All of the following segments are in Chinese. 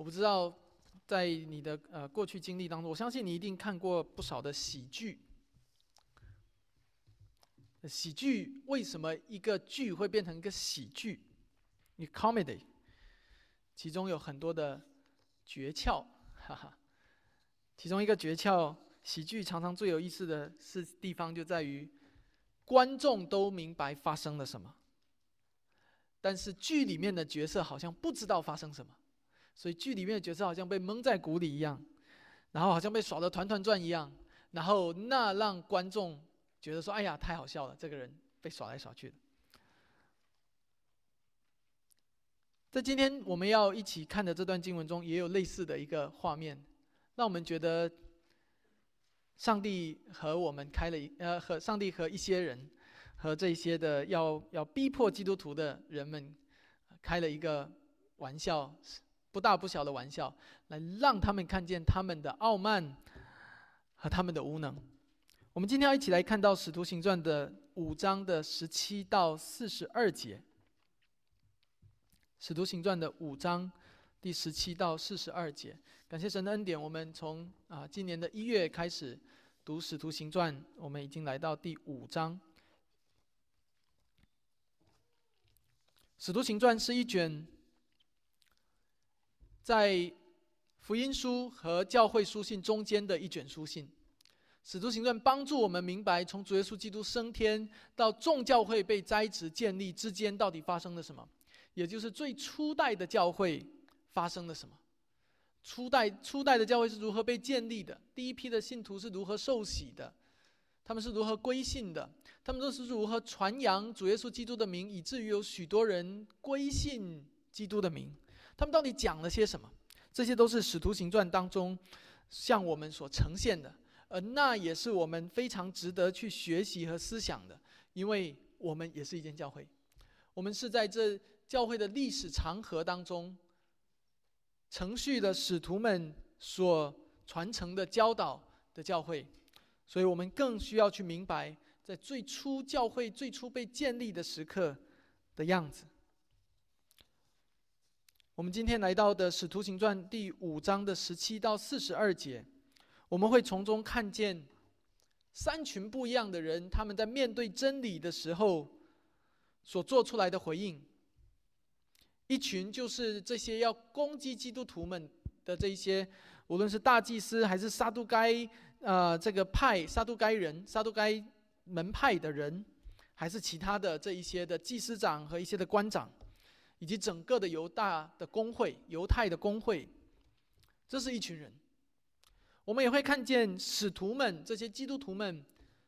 我不知道在你的呃过去经历当中，我相信你一定看过不少的喜剧。喜剧为什么一个剧会变成一个喜剧？你 comedy，其中有很多的诀窍，哈哈。其中一个诀窍，喜剧常常最有意思的是地方就在于，观众都明白发生了什么，但是剧里面的角色好像不知道发生什么，所以剧里面的角色好像被蒙在鼓里一样，然后好像被耍得团团转一样，然后那让观众。觉得说：“哎呀，太好笑了！这个人被耍来耍去的。”在今天我们要一起看的这段经文中，也有类似的一个画面，让我们觉得上帝和我们开了一呃，和上帝和一些人，和这些的要要逼迫基督徒的人们，开了一个玩笑，不大不小的玩笑，来让他们看见他们的傲慢和他们的无能。我们今天要一起来看到《使徒行传》的五章的十七到四十二节，《使徒行传》的五章第十七到四十二节。感谢神的恩典，我们从啊今年的一月开始读《使徒行传》，我们已经来到第五章。《使徒行传》是一卷在福音书和教会书信中间的一卷书信。使徒行传帮助我们明白，从主耶稣基督升天到众教会被栽植建立之间，到底发生了什么？也就是最初代的教会发生了什么？初代初代的教会是如何被建立的？第一批的信徒是如何受洗的？他们是如何归信的？他们都是如何传扬主耶稣基督的名，以至于有许多人归信基督的名？他们到底讲了些什么？这些都是使徒行传当中向我们所呈现的。呃，那也是我们非常值得去学习和思想的，因为我们也是一间教会，我们是在这教会的历史长河当中，程序的使徒们所传承的教导的教会，所以我们更需要去明白，在最初教会最初被建立的时刻的样子。我们今天来到的《使徒行传》第五章的十七到四十二节。我们会从中看见三群不一样的人，他们在面对真理的时候所做出来的回应。一群就是这些要攻击基督徒们的这一些，无论是大祭司还是撒都该呃这个派撒都该人、撒都该门派的人，还是其他的这一些的祭司长和一些的官长，以及整个的犹大的工会、犹太的工会，这是一群人。我们也会看见使徒们、这些基督徒们、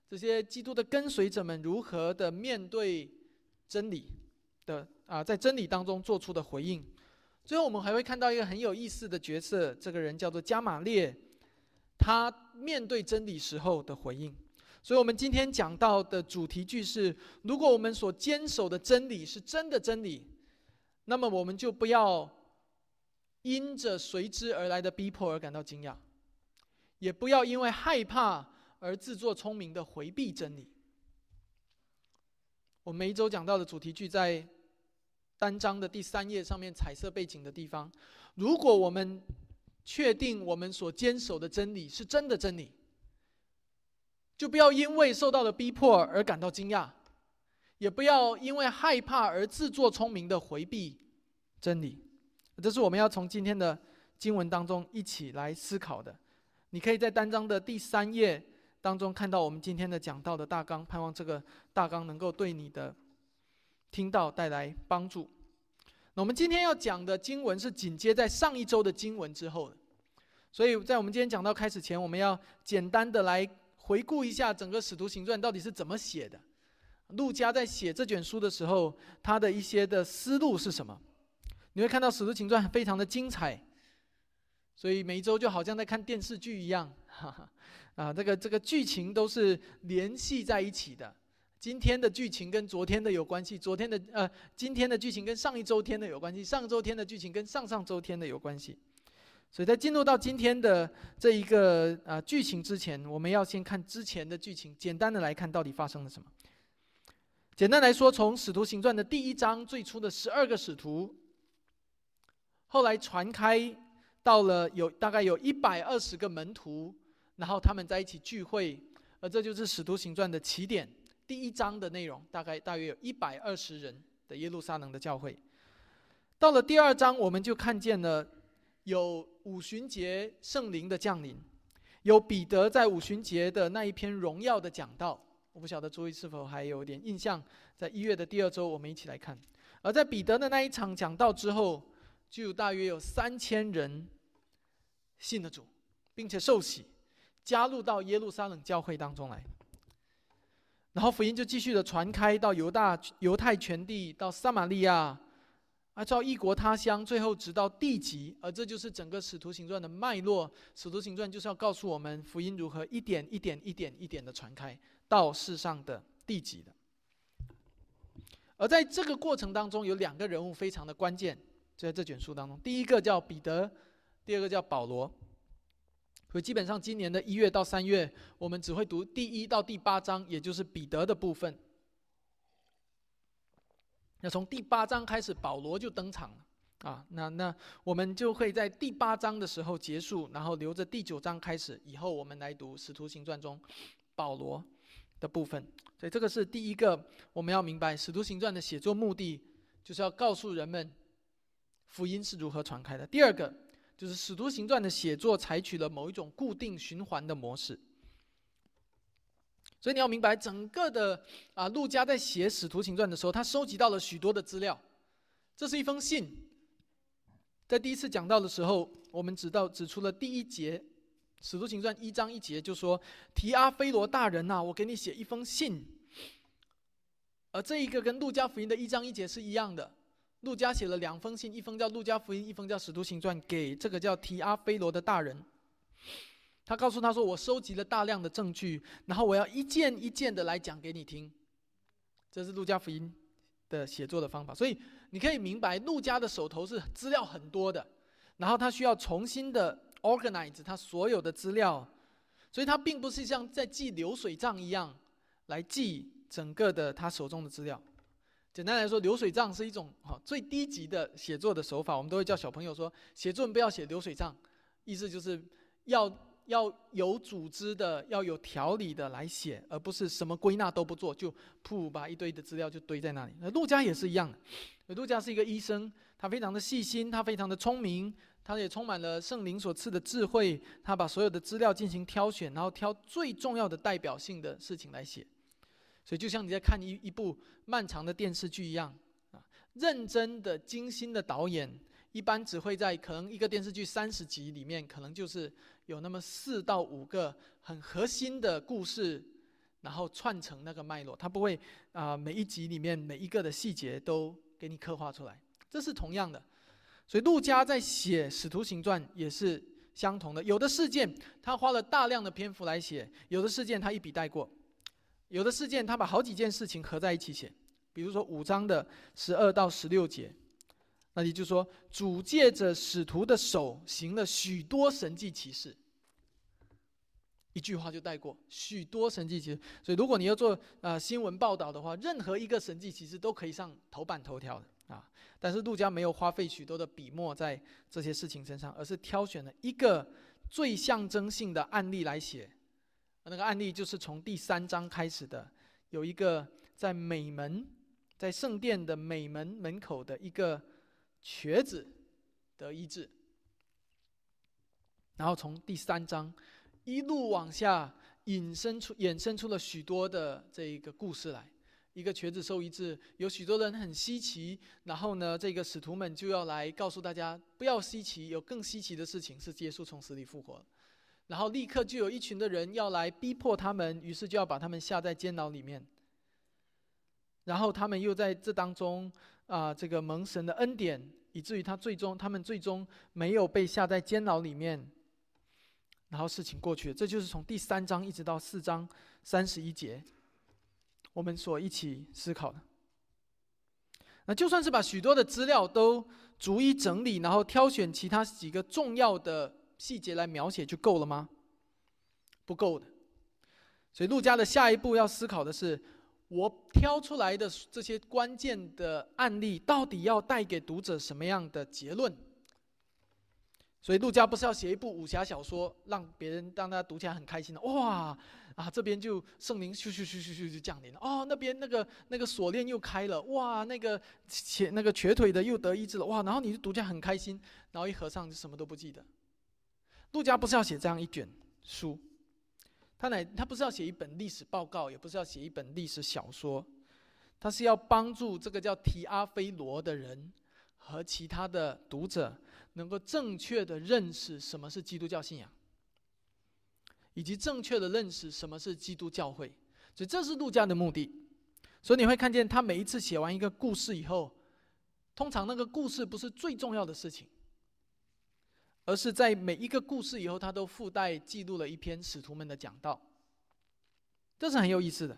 这些基督的跟随者们如何的面对真理的啊，在真理当中做出的回应。最后，我们还会看到一个很有意思的角色，这个人叫做加玛列，他面对真理时候的回应。所以，我们今天讲到的主题句是：如果我们所坚守的真理是真的真理，那么我们就不要因着随之而来的逼迫而感到惊讶。也不要因为害怕而自作聪明的回避真理。我每一周讲到的主题句在单章的第三页上面彩色背景的地方。如果我们确定我们所坚守的真理是真的真理，就不要因为受到了逼迫而感到惊讶，也不要因为害怕而自作聪明的回避真理。这是我们要从今天的经文当中一起来思考的。你可以在单章的第三页当中看到我们今天的讲到的大纲，盼望这个大纲能够对你的听到带来帮助。那我们今天要讲的经文是紧接在上一周的经文之后的，所以在我们今天讲到开始前，我们要简单的来回顾一下整个使徒行传到底是怎么写的。路加在写这卷书的时候，他的一些的思路是什么？你会看到使徒行传非常的精彩。所以每一周就好像在看电视剧一样，哈哈，啊，这个这个剧情都是联系在一起的。今天的剧情跟昨天的有关系，昨天的呃，今天的剧情跟上一周天的有关系，上周天的剧情跟上上周天的有关系。所以在进入到今天的这一个啊剧情之前，我们要先看之前的剧情，简单的来看到底发生了什么。简单来说，从《使徒行传》的第一章最初的十二个使徒，后来传开。到了有大概有一百二十个门徒，然后他们在一起聚会，而这就是《使徒行传》的起点。第一章的内容大概大约有一百二十人的耶路撒冷的教会。到了第二章，我们就看见了有五旬节圣灵的降临，有彼得在五旬节的那一篇荣耀的讲道。我不晓得诸位是否还有点印象，在一月的第二周，我们一起来看。而在彼得的那一场讲道之后，就大约有三千人信了主，并且受洗，加入到耶路撒冷教会当中来。然后福音就继续的传开到犹大、犹太全地，到撒玛利亚，啊，照异国他乡，最后直到地极。而这就是整个使徒行传的脉络。使徒行传就是要告诉我们，福音如何一点一点、一点一点的传开。到世上的地级的，而在这个过程当中，有两个人物非常的关键，就在这卷书当中。第一个叫彼得，第二个叫保罗。所以基本上今年的一月到三月，我们只会读第一到第八章，也就是彼得的部分。那从第八章开始，保罗就登场了啊。那那我们就会在第八章的时候结束，然后留着第九章开始，以后我们来读《使徒行传》中保罗。的部分，所以这个是第一个我们要明白《使徒行传》的写作目的，就是要告诉人们福音是如何传开的。第二个就是《使徒行传》的写作采取了某一种固定循环的模式，所以你要明白，整个的啊，陆家在写《使徒行传》的时候，他收集到了许多的资料。这是一封信，在第一次讲到的时候，我们指到指出了第一节。使徒行传一章一节就说：“提阿非罗大人呐，我给你写一封信。”而这一个跟路加福音的一章一节是一样的。路加写了两封信，一封叫路加福音，一封叫使徒行传，给这个叫提阿非罗的大人。他告诉他说：“我收集了大量的证据，然后我要一件一件的来讲给你听。”这是路加福音的写作的方法。所以你可以明白，路加的手头是资料很多的，然后他需要重新的。Organize 他所有的资料，所以他并不是像在记流水账一样来记整个的他手中的资料。简单来说，流水账是一种哈最低级的写作的手法。我们都会叫小朋友说，写作文不要写流水账，意思就是要要有组织的、要有条理的来写，而不是什么归纳都不做，就噗把一堆的资料就堆在那里。那陆家也是一样的，陆家是一个医生，他非常的细心，他非常的聪明。他也充满了圣灵所赐的智慧，他把所有的资料进行挑选，然后挑最重要的代表性的事情来写。所以就像你在看一一部漫长的电视剧一样啊，认真的、精心的导演，一般只会在可能一个电视剧三十集里面，可能就是有那么四到五个很核心的故事，然后串成那个脉络。他不会啊，每一集里面每一个的细节都给你刻画出来。这是同样的。所以，陆家在写《使徒行传》也是相同的。有的事件他花了大量的篇幅来写，有的事件他一笔带过，有的事件他把好几件事情合在一起写。比如说五章的十二到十六节，那也就说主借着使徒的手行了许多神迹奇事，一句话就带过许多神迹奇事。所以，如果你要做呃新闻报道的话，任何一个神迹奇事都可以上头版头条的。啊！但是陆家没有花费许多的笔墨在这些事情身上，而是挑选了一个最象征性的案例来写。那个案例就是从第三章开始的，有一个在美门，在圣殿的美门门口的一个瘸子得医治。然后从第三章一路往下引申出、衍生出了许多的这一个故事来。一个瘸子受医治，有许多人很稀奇。然后呢，这个使徒们就要来告诉大家，不要稀奇，有更稀奇的事情是耶稣从死里复活。然后立刻就有一群的人要来逼迫他们，于是就要把他们下在监牢里面。然后他们又在这当中啊，这个蒙神的恩典，以至于他最终他们最终没有被下在监牢里面。然后事情过去，这就是从第三章一直到四章三十一节。我们所一起思考的，那就算是把许多的资料都逐一整理，然后挑选其他几个重要的细节来描写就够了吗？不够的。所以陆家的下一步要思考的是：我挑出来的这些关键的案例，到底要带给读者什么样的结论？所以陆家不是要写一部武侠小说，让别人让大家读起来很开心的哇啊，这边就圣灵咻咻咻咻咻就降临了哦，那边那个那个锁链又开了哇，那个瘸那个瘸腿的又得医治了哇，然后你就读起来很开心，然后一合上就什么都不记得。陆家不是要写这样一卷书，他乃他不是要写一本历史报告，也不是要写一本历史小说，他是要帮助这个叫提阿非罗的人和其他的读者。能够正确的认识什么是基督教信仰，以及正确的认识什么是基督教会，所以这是路加的目的。所以你会看见他每一次写完一个故事以后，通常那个故事不是最重要的事情，而是在每一个故事以后，他都附带记录了一篇使徒们的讲道。这是很有意思的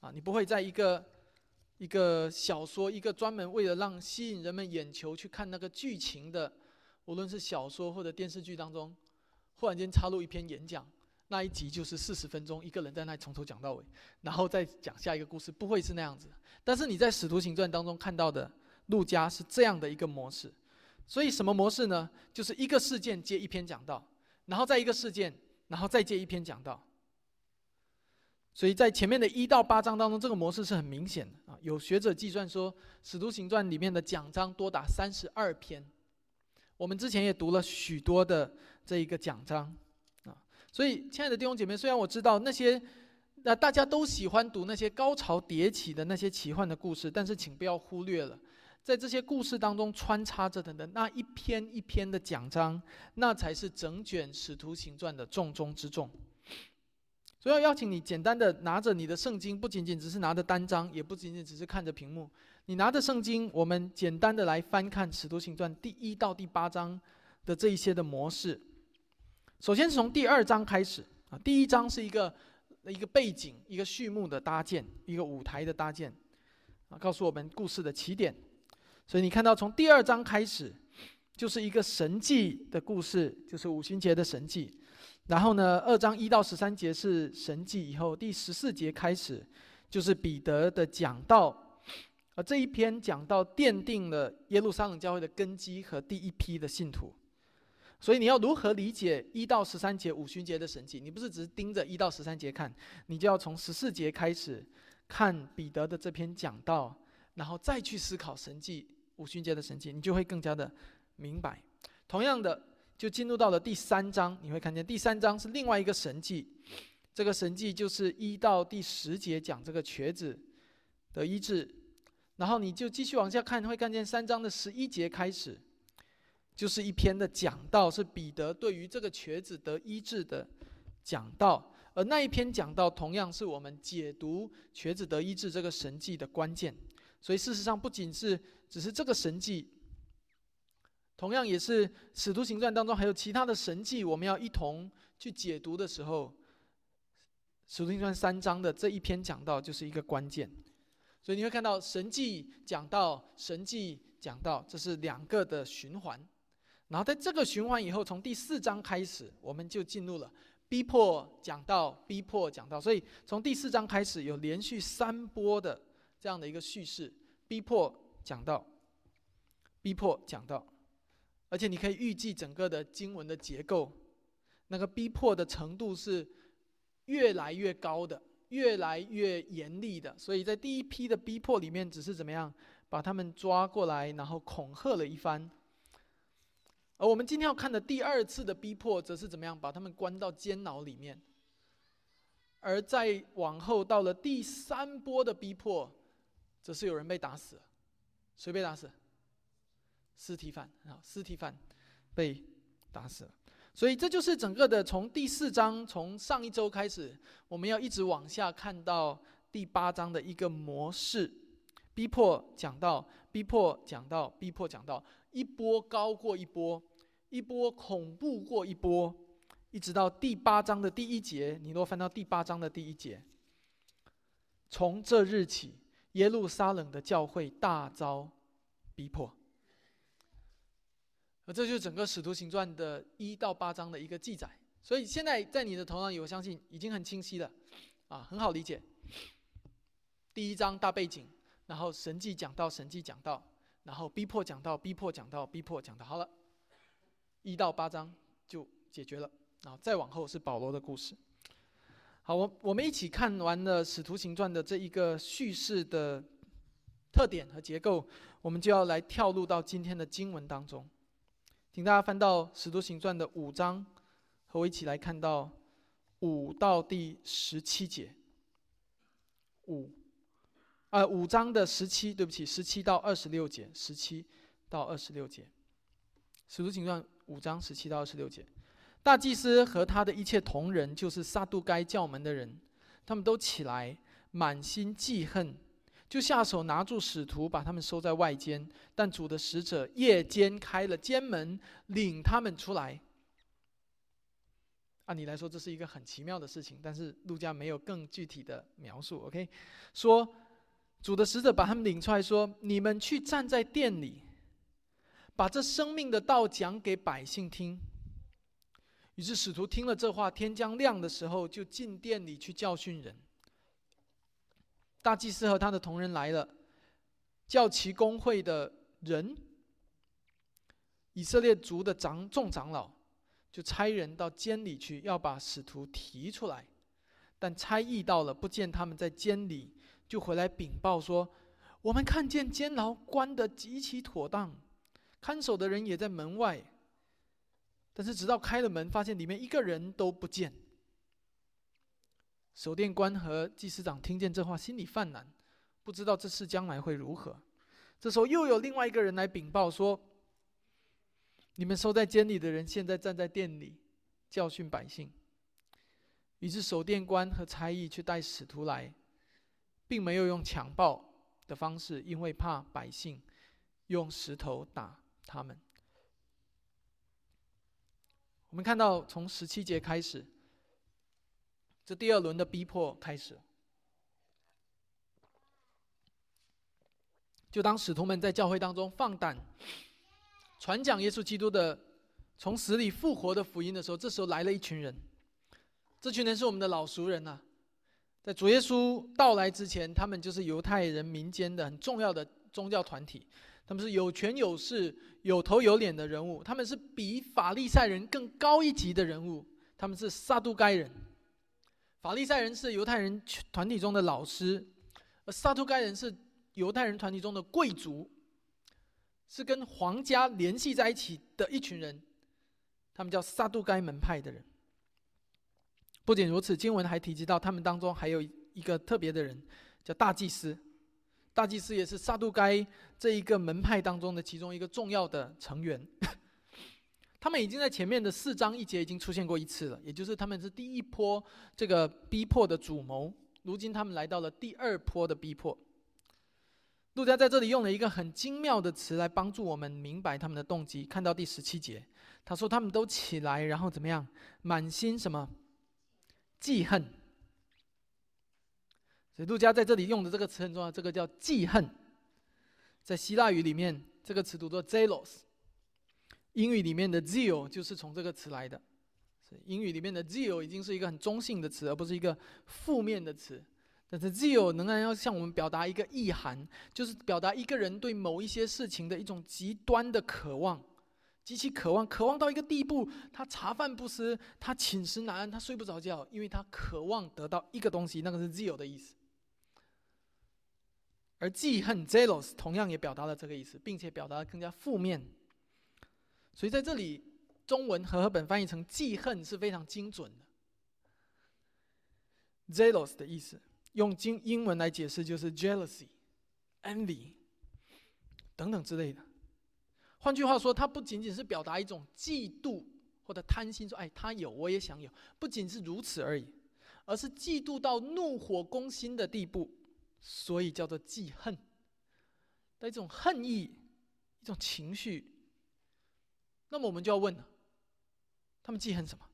啊！你不会在一个一个小说，一个专门为了让吸引人们眼球去看那个剧情的。无论是小说或者电视剧当中，忽然间插入一篇演讲，那一集就是四十分钟，一个人在那从头讲到尾，然后再讲下一个故事，不会是那样子。但是你在《使徒行传》当中看到的路加是这样的一个模式，所以什么模式呢？就是一个事件接一篇讲道，然后再一个事件，然后再接一篇讲道。所以在前面的一到八章当中，这个模式是很明显的啊。有学者计算说，《使徒行传》里面的讲章多达三十二篇。我们之前也读了许多的这一个讲章，所以亲爱的弟兄姐妹，虽然我知道那些，那大家都喜欢读那些高潮迭起的那些奇幻的故事，但是请不要忽略了，在这些故事当中穿插着的那一篇一篇的讲章，那才是整卷使徒行传的重中之重。所以要邀请你简单的拿着你的圣经，不仅仅只是拿着单章，也不仅仅只是看着屏幕。你拿着圣经，我们简单的来翻看《使徒行传》第一到第八章的这一些的模式。首先是从第二章开始啊，第一章是一个一个背景、一个序幕的搭建、一个舞台的搭建啊，告诉我们故事的起点。所以你看到从第二章开始，就是一个神迹的故事，就是五旬节的神迹。然后呢，二章一到十三节是神迹，以后第十四节开始就是彼得的讲道。而这一篇讲到奠定了耶路撒冷教会的根基和第一批的信徒，所以你要如何理解一到十三节五旬节的神迹？你不是只是盯着一到十三节看，你就要从十四节开始看彼得的这篇讲道，然后再去思考神迹五旬节的神迹，你就会更加的明白。同样的，就进入到了第三章，你会看见第三章是另外一个神迹，这个神迹就是一到第十节讲这个瘸子的医治。然后你就继续往下看，会看见三章的十一节开始，就是一篇的讲道，是彼得对于这个瘸子得医治的讲道。而那一篇讲道，同样是我们解读瘸子得医治这个神迹的关键。所以事实上，不仅是只是这个神迹，同样也是使徒行传当中还有其他的神迹，我们要一同去解读的时候，使徒行传三章的这一篇讲道就是一个关键。所以你会看到神迹讲到神迹讲到，这是两个的循环。然后在这个循环以后，从第四章开始，我们就进入了逼迫讲到逼迫讲到。所以从第四章开始，有连续三波的这样的一个叙事：逼迫讲到，逼迫讲到。而且你可以预计整个的经文的结构，那个逼迫的程度是越来越高的。越来越严厉的，所以在第一批的逼迫里面，只是怎么样把他们抓过来，然后恐吓了一番。而我们今天要看的第二次的逼迫，则是怎么样把他们关到监牢里面。而再往后到了第三波的逼迫，则是有人被打死了。谁被打死？尸体犯啊，尸体犯被打死了。所以这就是整个的从第四章，从上一周开始，我们要一直往下看到第八章的一个模式：逼迫讲到，逼迫讲到，逼迫讲到，一波高过一波，一波恐怖过一波，一直到第八章的第一节。你若翻到第八章的第一节，从这日起，耶路撒冷的教会大遭逼迫。而这就是整个《使徒行传》的一到八章的一个记载，所以现在在你的头上，我相信已经很清晰了，啊，很好理解。第一章大背景，然后神迹讲到神迹讲到，然后逼迫讲到逼迫讲到逼迫讲到，好了。一到八章就解决了，然后再往后是保罗的故事。好，我我们一起看完了《使徒行传》的这一个叙事的特点和结构，我们就要来跳入到今天的经文当中。请大家翻到《使徒行传》的五章，和我一起来看到五到第十七节。五，呃，五章的十七，对不起，十七到二十六节，十七到二十六节，《使徒行传》五章十七到二十六节。大祭司和他的一切同仁，就是撒杜该教门的人，他们都起来，满心记恨，就下手拿住使徒，把他们收在外间。但主的使者夜间开了监门，领他们出来。按理来说，这是一个很奇妙的事情，但是路加没有更具体的描述。OK，说主的使者把他们领出来，说：“你们去站在店里，把这生命的道讲给百姓听。”于是使徒听了这话，天将亮的时候，就进店里去教训人。大祭司和他的同人来了，叫其公会的人，以色列族的长众长老，就差人到监里去，要把使徒提出来。但差役到了，不见他们在监里，就回来禀报说：我们看见监牢关得极其妥当，看守的人也在门外。但是直到开了门，发现里面一个人都不见。守殿官和祭司长听见这话，心里犯难，不知道这事将来会如何。这时候又有另外一个人来禀报说：“你们收在监里的人，现在站在店里教训百姓。”于是守殿官和差役去带使徒来，并没有用强暴的方式，因为怕百姓用石头打他们。我们看到，从十七节开始，这第二轮的逼迫开始。就当使徒们在教会当中放胆传讲耶稣基督的从死里复活的福音的时候，这时候来了一群人。这群人是我们的老熟人呐，在主耶稣到来之前，他们就是犹太人民间的很重要的宗教团体。他们是有权有势、有头有脸的人物，他们是比法利赛人更高一级的人物。他们是撒都该人，法利赛人是犹太人团体中的老师，而撒都该人是犹太人团体中的贵族，是跟皇家联系在一起的一群人。他们叫撒都该门派的人。不仅如此，经文还提及到他们当中还有一个特别的人，叫大祭司。大祭司也是撒杜该这一个门派当中的其中一个重要的成员。他们已经在前面的四章一节已经出现过一次了，也就是他们是第一波这个逼迫的主谋。如今他们来到了第二波的逼迫。陆家在这里用了一个很精妙的词来帮助我们明白他们的动机。看到第十七节，他说他们都起来，然后怎么样？满心什么？记恨。路加在这里用的这个词很重要，这个叫记恨。在希腊语里面，这个词读作 “zealous”，。英语里面的 zeal 就是从这个词来的。所以英语里面的 zeal 已经是一个很中性的词，而不是一个负面的词。但是 zeal 仍然要向我们表达一个意涵，就是表达一个人对某一些事情的一种极端的渴望，极其渴望，渴望到一个地步，他茶饭不思，他寝食难安，他睡不着觉，因为他渴望得到一个东西，那个是 zeal 的意思。而记恨 （zealous） 同样也表达了这个意思，并且表达的更加负面。所以在这里，中文和合本翻译成“记恨”是非常精准的。zealous 的意思，用英英文来解释就是 jealousy、envy 等等之类的。换句话说，它不仅仅是表达一种嫉妒或者贪心，说“哎，他有，我也想有”，不仅是如此而已，而是嫉妒到怒火攻心的地步。所以叫做记恨的一种恨意，一种情绪。那么我们就要问了：他们记恨什么？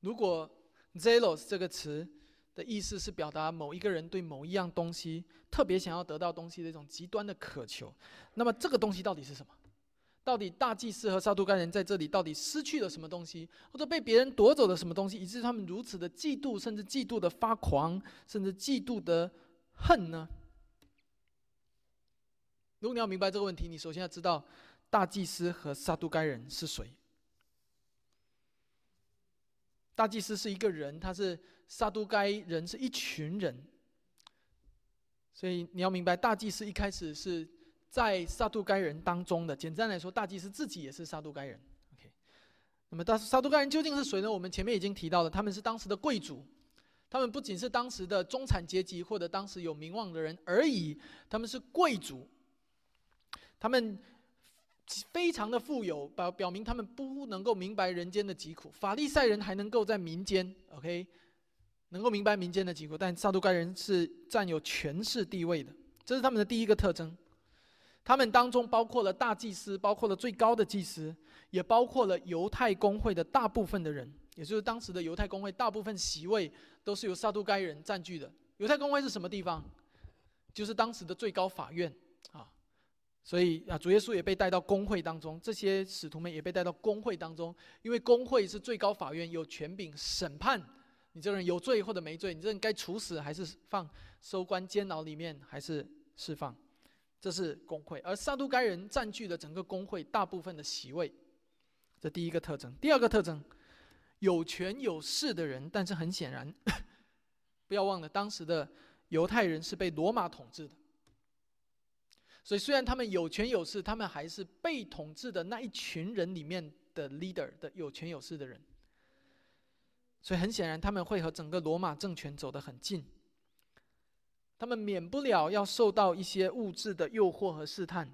如果 “zealous” 这个词的意思是表达某一个人对某一样东西特别想要得到东西的一种极端的渴求，那么这个东西到底是什么？到底大祭司和撒都该人在这里到底失去了什么东西，或者被别人夺走了什么东西，以致他们如此的嫉妒，甚至嫉妒的发狂，甚至嫉妒的恨呢？如果你要明白这个问题，你首先要知道，大祭司和撒都该人是谁。大祭司是一个人，他是撒都该人是一群人，所以你要明白，大祭司一开始是在撒都该人当中的。简单来说，大祭司自己也是撒都该人。OK，那么大撒都该人究竟是谁呢？我们前面已经提到了，他们是当时的贵族，他们不仅是当时的中产阶级或者当时有名望的人而已，他们是贵族，他们。非常的富有，表表明他们不能够明白人间的疾苦。法利赛人还能够在民间，OK，能够明白民间的疾苦，但撒都该人是占有权势地位的，这是他们的第一个特征。他们当中包括了大祭司，包括了最高的祭司，也包括了犹太公会的大部分的人，也就是当时的犹太公会大部分席位都是由撒都该人占据的。犹太公会是什么地方？就是当时的最高法院啊。所以啊，主耶稣也被带到公会当中，这些使徒们也被带到公会当中，因为公会是最高法院，有权柄审判你这个人有罪或者没罪，你这人该处死还是放收关监牢里面，还是释放，这是工会。而撒都该人占据了整个工会大部分的席位，这第一个特征。第二个特征，有权有势的人，但是很显然，不要忘了，当时的犹太人是被罗马统治的。所以，虽然他们有权有势，他们还是被统治的那一群人里面的 leader 的有权有势的人。所以，很显然，他们会和整个罗马政权走得很近。他们免不了要受到一些物质的诱惑和试探。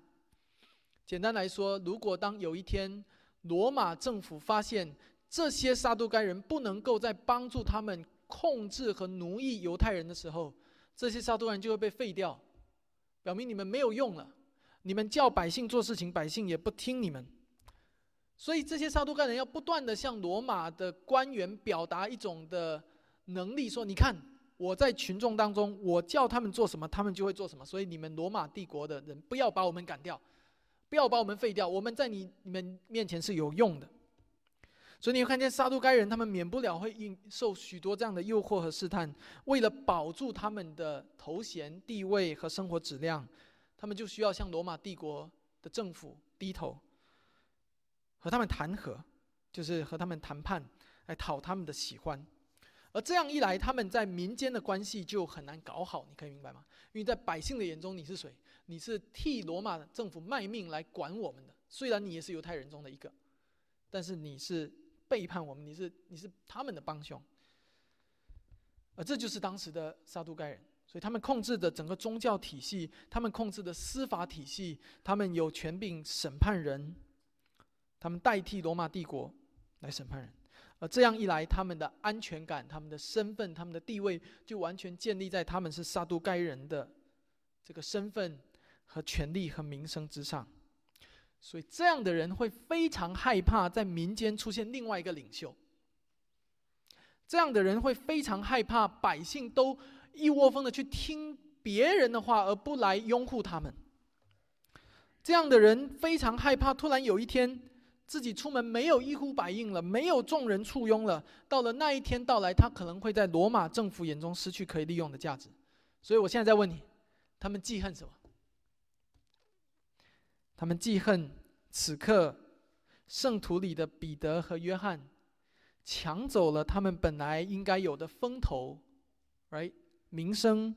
简单来说，如果当有一天罗马政府发现这些撒都该人不能够再帮助他们控制和奴役犹太人的时候，这些撒都人就会被废掉。表明你们没有用了，你们叫百姓做事情，百姓也不听你们。所以这些撒都该人要不断的向罗马的官员表达一种的能力，说：你看我在群众当中，我叫他们做什么，他们就会做什么。所以你们罗马帝国的人不要把我们赶掉，不要把我们废掉，我们在你你们面前是有用的。所以你会看见撒都该人，他们免不了会应受许多这样的诱惑和试探，为了保住他们的头衔、地位和生活质量，他们就需要向罗马帝国的政府低头，和他们谈和，就是和他们谈判，来讨他们的喜欢。而这样一来，他们在民间的关系就很难搞好。你可以明白吗？因为在百姓的眼中，你是谁？你是替罗马政府卖命来管我们的。虽然你也是犹太人中的一个，但是你是。背叛我们，你是你是他们的帮凶，而这就是当时的撒都盖人，所以他们控制的整个宗教体系，他们控制的司法体系，他们有权柄审判人，他们代替罗马帝国来审判人，而这样一来，他们的安全感、他们的身份、他们的地位，就完全建立在他们是撒都该人的这个身份和权利和名声之上。所以，这样的人会非常害怕在民间出现另外一个领袖。这样的人会非常害怕百姓都一窝蜂的去听别人的话，而不来拥护他们。这样的人非常害怕，突然有一天自己出门没有一呼百应了，没有众人簇拥了。到了那一天到来，他可能会在罗马政府眼中失去可以利用的价值。所以我现在在问你：他们记恨什么？他们记恨此刻圣徒里的彼得和约翰抢走了他们本来应该有的风头，right？名声、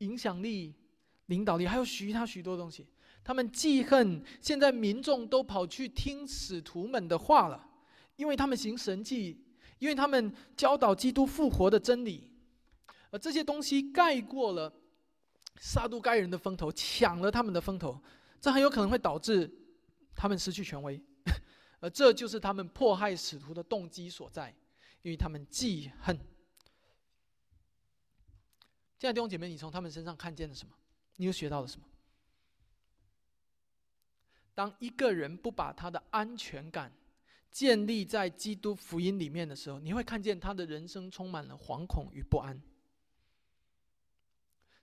影响力、领导力，还有许他许多东西。他们记恨现在民众都跑去听使徒们的话了，因为他们行神迹，因为他们教导基督复活的真理，而这些东西盖过了撒都该人的风头，抢了他们的风头。这很有可能会导致他们失去权威，而这就是他们迫害使徒的动机所在，因为他们记恨。亲爱的弟兄姐妹，你从他们身上看见了什么？你又学到了什么？当一个人不把他的安全感建立在基督福音里面的时候，你会看见他的人生充满了惶恐与不安，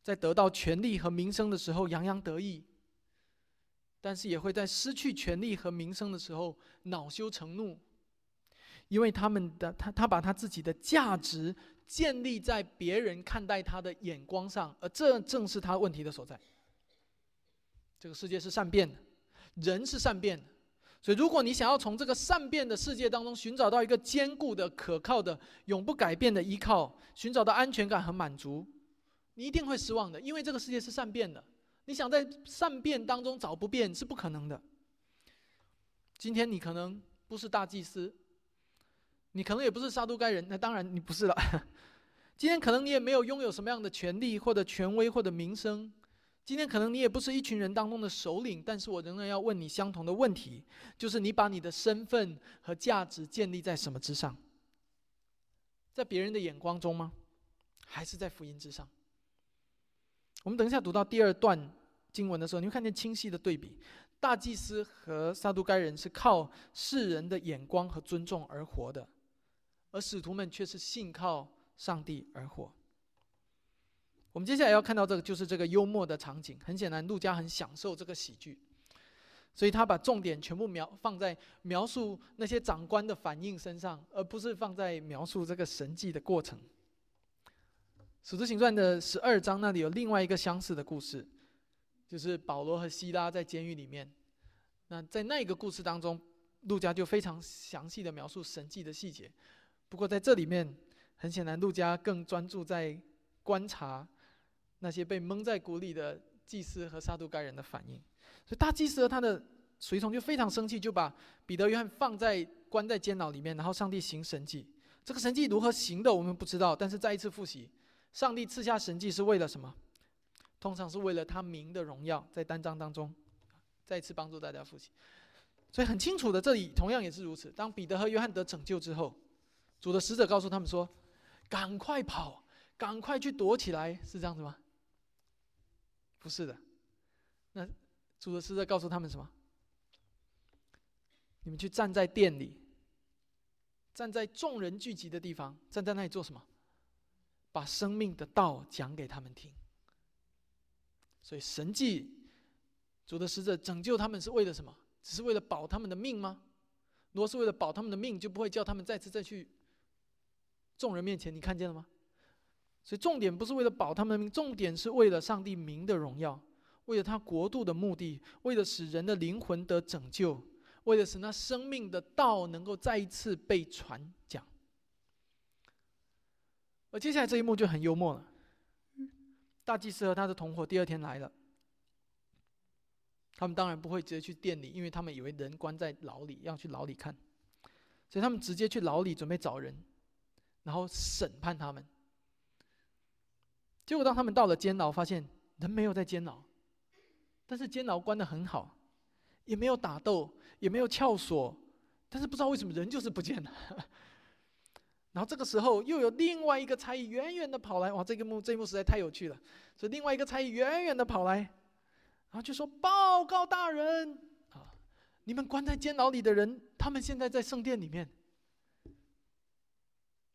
在得到权力和名声的时候洋洋得意。但是也会在失去权力和名声的时候恼羞成怒，因为他们的他他把他自己的价值建立在别人看待他的眼光上，而这正是他问题的所在。这个世界是善变的，人是善变的，所以如果你想要从这个善变的世界当中寻找到一个坚固的、可靠的、永不改变的依靠，寻找到安全感和满足，你一定会失望的，因为这个世界是善变的。你想在善变当中找不变是不可能的。今天你可能不是大祭司，你可能也不是撒都该人，那当然你不是了。今天可能你也没有拥有什么样的权利或者权威或者名声。今天可能你也不是一群人当中的首领，但是我仍然要问你相同的问题，就是你把你的身份和价值建立在什么之上？在别人的眼光中吗？还是在福音之上？我们等一下读到第二段经文的时候，你会看见清晰的对比。大祭司和撒都该人是靠世人的眼光和尊重而活的，而使徒们却是信靠上帝而活。我们接下来要看到这个，就是这个幽默的场景。很显然，路加很享受这个喜剧，所以他把重点全部描放在描述那些长官的反应身上，而不是放在描述这个神迹的过程。使徒行传的十二章那里有另外一个相似的故事。就是保罗和希拉在监狱里面，那在那一个故事当中，路加就非常详细的描述神迹的细节。不过在这里面，很显然路加更专注在观察那些被蒙在鼓里的祭司和撒都该人的反应。所以大祭司和他的随从就非常生气，就把彼得、约翰放在关在监牢里面，然后上帝行神迹。这个神迹如何行的，我们不知道。但是再一次复习，上帝赐下神迹是为了什么？通常是为了他名的荣耀，在单章当中，再一次帮助大家复习。所以很清楚的，这里同样也是如此。当彼得和约翰得拯救之后，主的使者告诉他们说：“赶快跑，赶快去躲起来。”是这样子吗？不是的。那主的使者告诉他们什么？你们去站在店里，站在众人聚集的地方，站在那里做什么？把生命的道讲给他们听。所以神迹，主的使者拯救他们是为了什么？只是为了保他们的命吗？如果是为了保他们的命，就不会叫他们再次再去众人面前。你看见了吗？所以重点不是为了保他们的命，重点是为了上帝名的荣耀，为了他国度的目的，为了使人的灵魂得拯救，为了使那生命的道能够再一次被传讲。而接下来这一幕就很幽默了。大祭司和他的同伙第二天来了，他们当然不会直接去店里，因为他们以为人关在牢里，要去牢里看，所以他们直接去牢里准备找人，然后审判他们。结果当他们到了监牢，发现人没有在监牢，但是监牢关的很好，也没有打斗，也没有撬锁，但是不知道为什么人就是不见了。然后这个时候又有另外一个差役远远的跑来，哇，这个幕这一幕实在太有趣了。所以另外一个差役远远的跑来，然后就说：“报告大人啊，你们关在监牢里的人，他们现在在圣殿里面，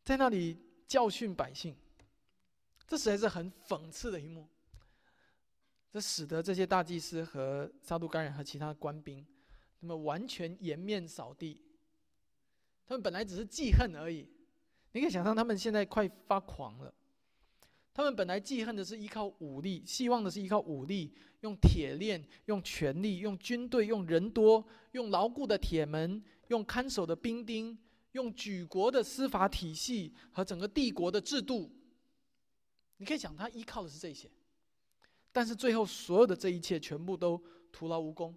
在那里教训百姓。”这实在是很讽刺的一幕。这使得这些大祭司和撒都干人和其他官兵，那么完全颜面扫地。他们本来只是记恨而已。你可以想象，他们现在快发狂了。他们本来记恨的是依靠武力，希望的是依靠武力，用铁链、用权力、用军队、用人多、用牢固的铁门、用看守的兵丁、用举国的司法体系和整个帝国的制度。你可以想，他依靠的是这些，但是最后所有的这一切全部都徒劳无功。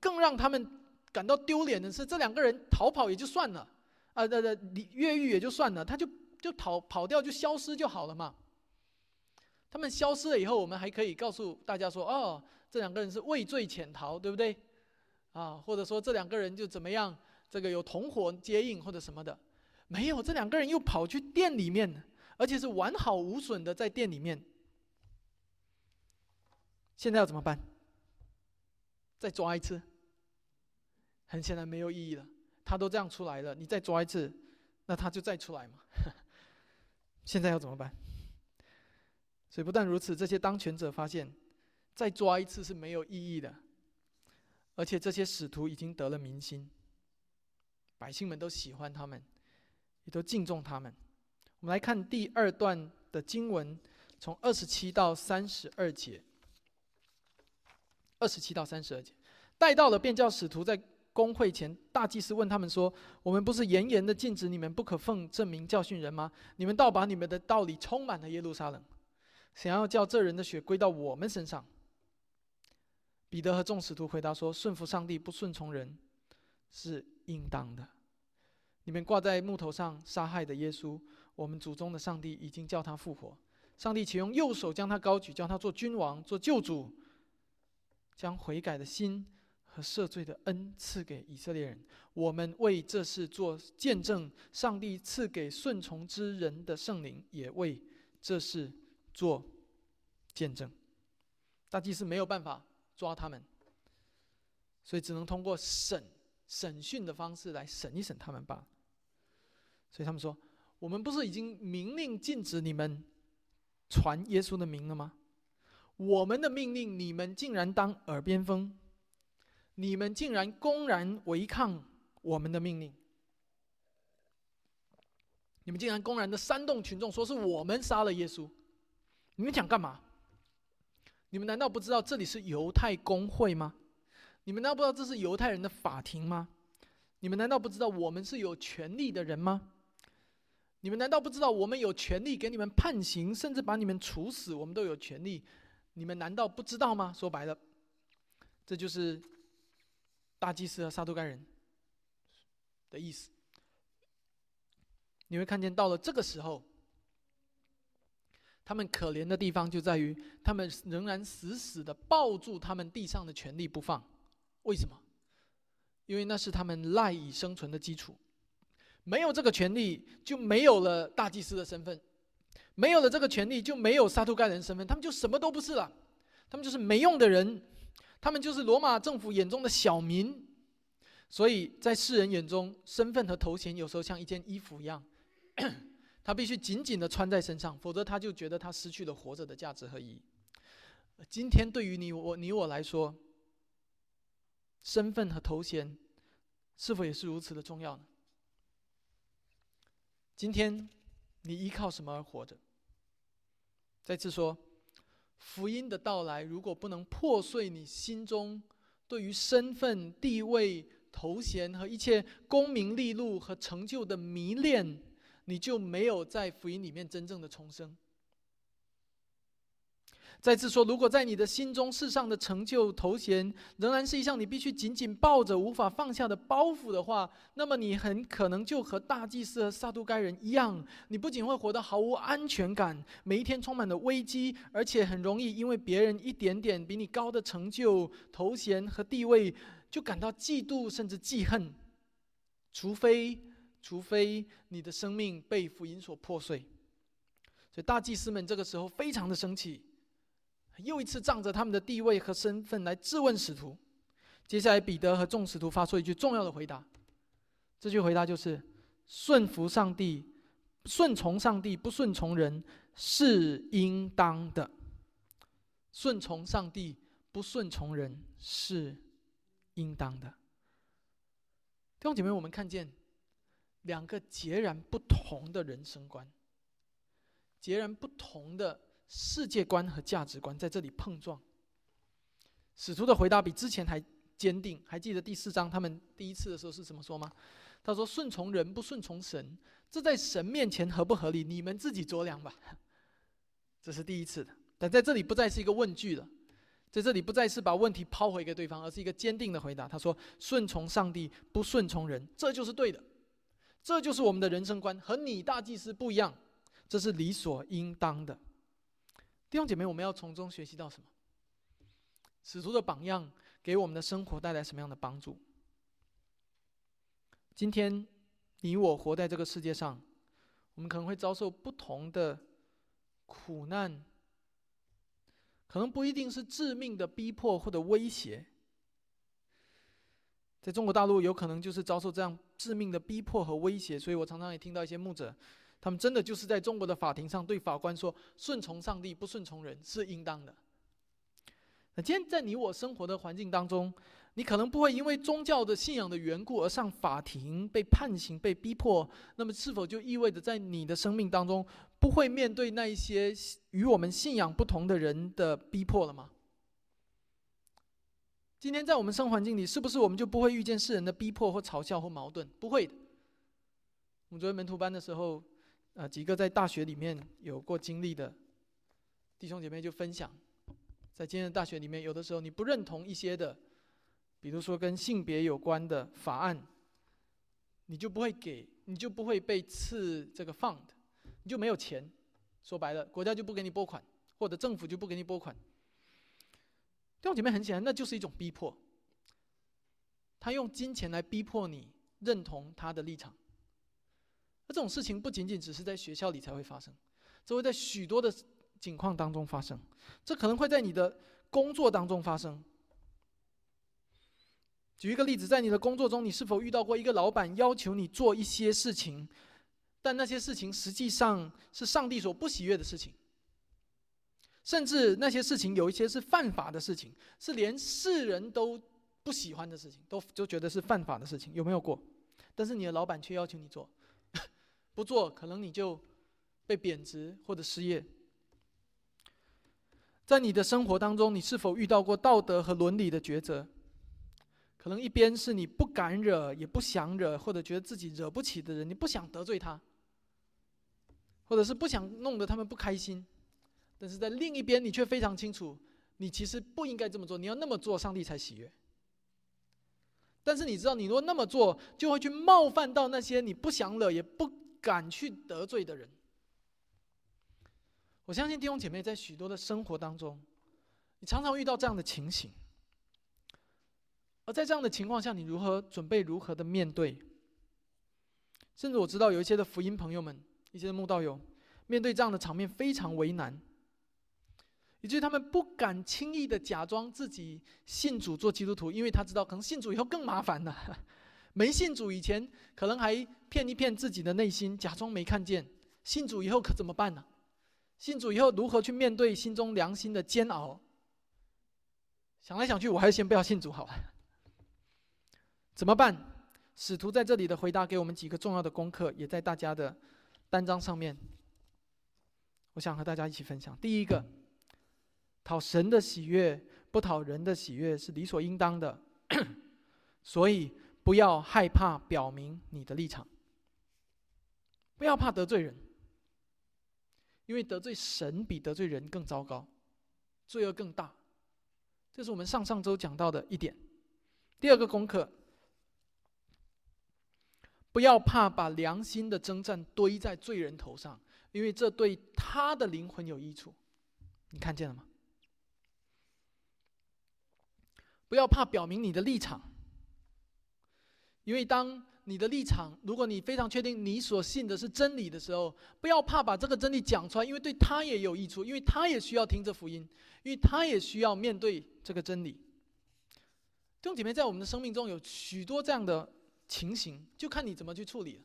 更让他们感到丢脸的是，这两个人逃跑也就算了。啊，那那越狱也就算了，他就就逃跑掉，就消失就好了嘛。他们消失了以后，我们还可以告诉大家说，哦，这两个人是畏罪潜逃，对不对？啊，或者说这两个人就怎么样，这个有同伙接应或者什么的，没有，这两个人又跑去店里面，而且是完好无损的在店里面。现在要怎么办？再抓一次？很显然没有意义了。他都这样出来了，你再抓一次，那他就再出来嘛。现在要怎么办？所以不但如此，这些当权者发现，再抓一次是没有意义的，而且这些使徒已经得了民心，百姓们都喜欢他们，也都敬重他们。我们来看第二段的经文，从二十七到三十二节。二二十七到三十二节，带到了便叫使徒在公会前，大祭司问他们说：“我们不是严严的禁止你们不可奉证明教训人吗？你们倒把你们的道理充满了耶路撒冷，想要叫这人的血归到我们身上。”彼得和众使徒回答说：“顺服上帝，不顺从人，是应当的。你们挂在木头上杀害的耶稣，我们祖宗的上帝已经叫他复活。上帝且用右手将他高举，叫他做君王，做救主。”将悔改的心和赦罪的恩赐给以色列人。我们为这事做见证。上帝赐给顺从之人的圣灵，也为这事做见证。大祭司没有办法抓他们，所以只能通过审审讯的方式来审一审他们吧。所以他们说：“我们不是已经明令禁止你们传耶稣的名了吗？”我们的命令，你们竟然当耳边风；你们竟然公然违抗我们的命令；你们竟然公然的煽动群众，说是我们杀了耶稣。你们想干嘛？你们难道不知道这里是犹太公会吗？你们难道不知道这是犹太人的法庭吗？你们难道不知道我们是有权利的人吗？你们难道不知道我们有权利给你们判刑，甚至把你们处死？我们都有权利。你们难道不知道吗？说白了，这就是大祭司和撒都该人的意思。你会看见，到了这个时候，他们可怜的地方就在于，他们仍然死死的抱住他们地上的权利不放。为什么？因为那是他们赖以生存的基础。没有这个权利，就没有了大祭司的身份。没有了这个权利，就没有撒都盖人身份，他们就什么都不是了，他们就是没用的人，他们就是罗马政府眼中的小民，所以在世人眼中，身份和头衔有时候像一件衣服一样，他必须紧紧的穿在身上，否则他就觉得他失去了活着的价值和意义。今天对于你我你我来说，身份和头衔是否也是如此的重要呢？今天你依靠什么而活着？再次说，福音的到来如果不能破碎你心中对于身份、地位、头衔和一切功名利禄和成就的迷恋，你就没有在福音里面真正的重生。再次说，如果在你的心中，世上的成就、头衔仍然是一项你必须紧紧抱着、无法放下的包袱的话，那么你很可能就和大祭司和撒都该人一样，你不仅会活得毫无安全感，每一天充满了危机，而且很容易因为别人一点点比你高的成就、头衔和地位，就感到嫉妒甚至记恨。除非，除非你的生命被福音所破碎。所以大祭司们这个时候非常的生气。又一次仗着他们的地位和身份来质问使徒。接下来，彼得和众使徒发出一句重要的回答。这句回答就是：顺服上帝、顺从上帝，不顺从人是应当的。顺从上帝，不顺从人是应当的。弟兄姐妹，我们看见两个截然不同的人生观，截然不同的。世界观和价值观在这里碰撞。使徒的回答比之前还坚定。还记得第四章他们第一次的时候是怎么说吗？他说：“顺从人不顺从神，这在神面前合不合理？你们自己酌量吧。”这是第一次的，但在这里不再是一个问句了，在这里不再是把问题抛回给对方，而是一个坚定的回答。他说：“顺从上帝，不顺从人，这就是对的，这就是我们的人生观，和你大祭司不一样，这是理所应当的。”弟兄姐妹，我们要从中学习到什么？使徒的榜样给我们的生活带来什么样的帮助？今天你我活在这个世界上，我们可能会遭受不同的苦难，可能不一定是致命的逼迫或者威胁。在中国大陆，有可能就是遭受这样致命的逼迫和威胁，所以我常常也听到一些牧者。他们真的就是在中国的法庭上对法官说：“顺从上帝，不顺从人是应当的。”那今天在你我生活的环境当中，你可能不会因为宗教的信仰的缘故而上法庭被判刑、被逼迫。那么，是否就意味着在你的生命当中不会面对那一些与我们信仰不同的人的逼迫了吗？今天在我们生活环境里，是不是我们就不会遇见世人的逼迫或嘲笑或矛盾？不会的。我们昨天门徒班的时候，呃，几个在大学里面有过经历的弟兄姐妹就分享，在今天的大学里面，有的时候你不认同一些的，比如说跟性别有关的法案，你就不会给，你就不会被赐这个 fund，你就没有钱。说白了，国家就不给你拨款，或者政府就不给你拨款。弟兄姐妹，很显然，那就是一种逼迫。他用金钱来逼迫你认同他的立场。而这种事情不仅仅只是在学校里才会发生，这会在许多的境况当中发生。这可能会在你的工作当中发生。举一个例子，在你的工作中，你是否遇到过一个老板要求你做一些事情，但那些事情实际上是上帝所不喜悦的事情？甚至那些事情有一些是犯法的事情，是连世人都不喜欢的事情，都就觉得是犯法的事情，有没有过？但是你的老板却要求你做，不做可能你就被贬值或者失业。在你的生活当中，你是否遇到过道德和伦理的抉择？可能一边是你不敢惹，也不想惹，或者觉得自己惹不起的人，你不想得罪他，或者是不想弄得他们不开心。但是在另一边，你却非常清楚，你其实不应该这么做。你要那么做，上帝才喜悦。但是你知道，你如果那么做，就会去冒犯到那些你不想惹、也不敢去得罪的人。我相信弟兄姐妹在许多的生活当中，你常常遇到这样的情形。而在这样的情况下，你如何准备、如何的面对？甚至我知道有一些的福音朋友们、一些的慕道友，面对这样的场面非常为难。以至于他们不敢轻易的假装自己信主做基督徒，因为他知道可能信主以后更麻烦了。没信主以前，可能还骗一骗自己的内心，假装没看见；信主以后可怎么办呢？信主以后如何去面对心中良心的煎熬？想来想去，我还是先不要信主好了。怎么办？使徒在这里的回答给我们几个重要的功课，也在大家的单章上面。我想和大家一起分享。第一个。讨神的喜悦，不讨人的喜悦是理所应当的，所以不要害怕表明你的立场，不要怕得罪人，因为得罪神比得罪人更糟糕，罪恶更大。这是我们上上周讲到的一点。第二个功课，不要怕把良心的征战堆在罪人头上，因为这对他的灵魂有益处。你看见了吗？不要怕表明你的立场，因为当你的立场，如果你非常确定你所信的是真理的时候，不要怕把这个真理讲出来，因为对他也有益处，因为他也需要听这福音，因为他也需要面对这个真理。弟兄姐妹，在我们的生命中有许多这样的情形，就看你怎么去处理。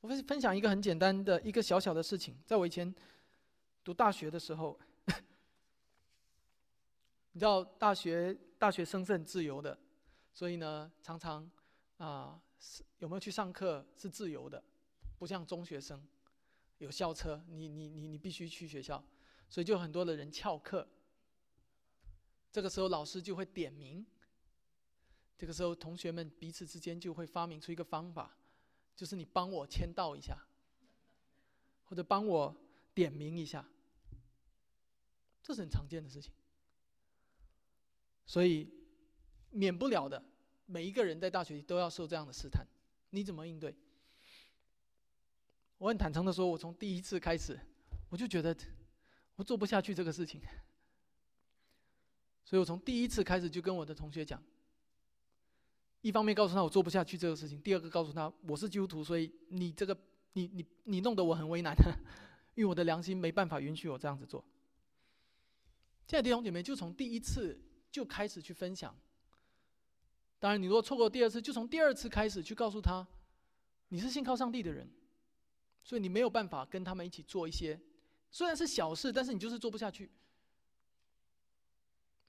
我分分享一个很简单的一个小小的事情，在我以前读大学的时候，你知道大学。大学生是很自由的，所以呢，常常啊，是有没有去上课是自由的，不像中学生有校车，你你你你必须去学校，所以就很多的人翘课。这个时候老师就会点名，这个时候同学们彼此之间就会发明出一个方法，就是你帮我签到一下，或者帮我点名一下，这是很常见的事情。所以，免不了的，每一个人在大学里都要受这样的试探，你怎么应对？我很坦诚的说，我从第一次开始，我就觉得我做不下去这个事情，所以我从第一次开始就跟我的同学讲，一方面告诉他我做不下去这个事情，第二个告诉他我是基督徒，所以你这个你你你弄得我很为难，因为我的良心没办法允许我这样子做。亲爱的弟兄姐妹，就从第一次。就开始去分享。当然，你如果错过第二次，就从第二次开始去告诉他，你是信靠上帝的人，所以你没有办法跟他们一起做一些，虽然是小事，但是你就是做不下去。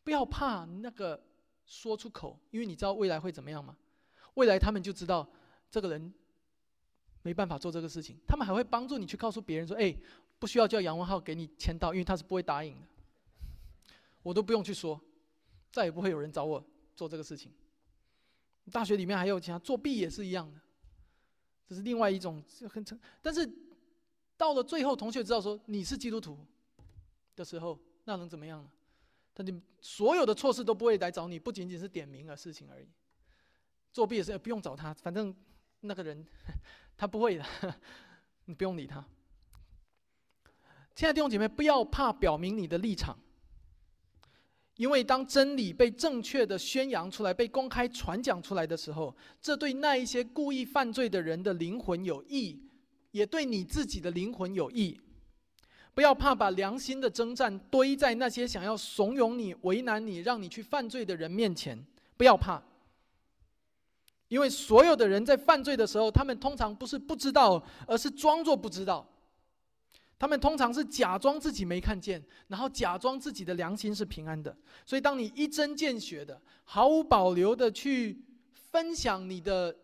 不要怕那个说出口，因为你知道未来会怎么样吗？未来他们就知道这个人没办法做这个事情，他们还会帮助你去告诉别人说：“哎，不需要叫杨文浩给你签到，因为他是不会答应的。”我都不用去说。再也不会有人找我做这个事情。大学里面还有其他作弊也是一样的，这是另外一种很成。但是到了最后，同学知道说你是基督徒的时候，那能怎么样呢？他你所有的错事都不会来找你，不仅仅是点名的事情而已。作弊也是不用找他，反正那个人他不会的，你不用理他。亲爱的弟兄姐妹，不要怕表明你的立场。因为当真理被正确的宣扬出来、被公开传讲出来的时候，这对那一些故意犯罪的人的灵魂有益，也对你自己的灵魂有益。不要怕把良心的征战堆在那些想要怂恿你、为难你、让你去犯罪的人面前。不要怕，因为所有的人在犯罪的时候，他们通常不是不知道，而是装作不知道。他们通常是假装自己没看见，然后假装自己的良心是平安的。所以，当你一针见血的、毫无保留的去分享你的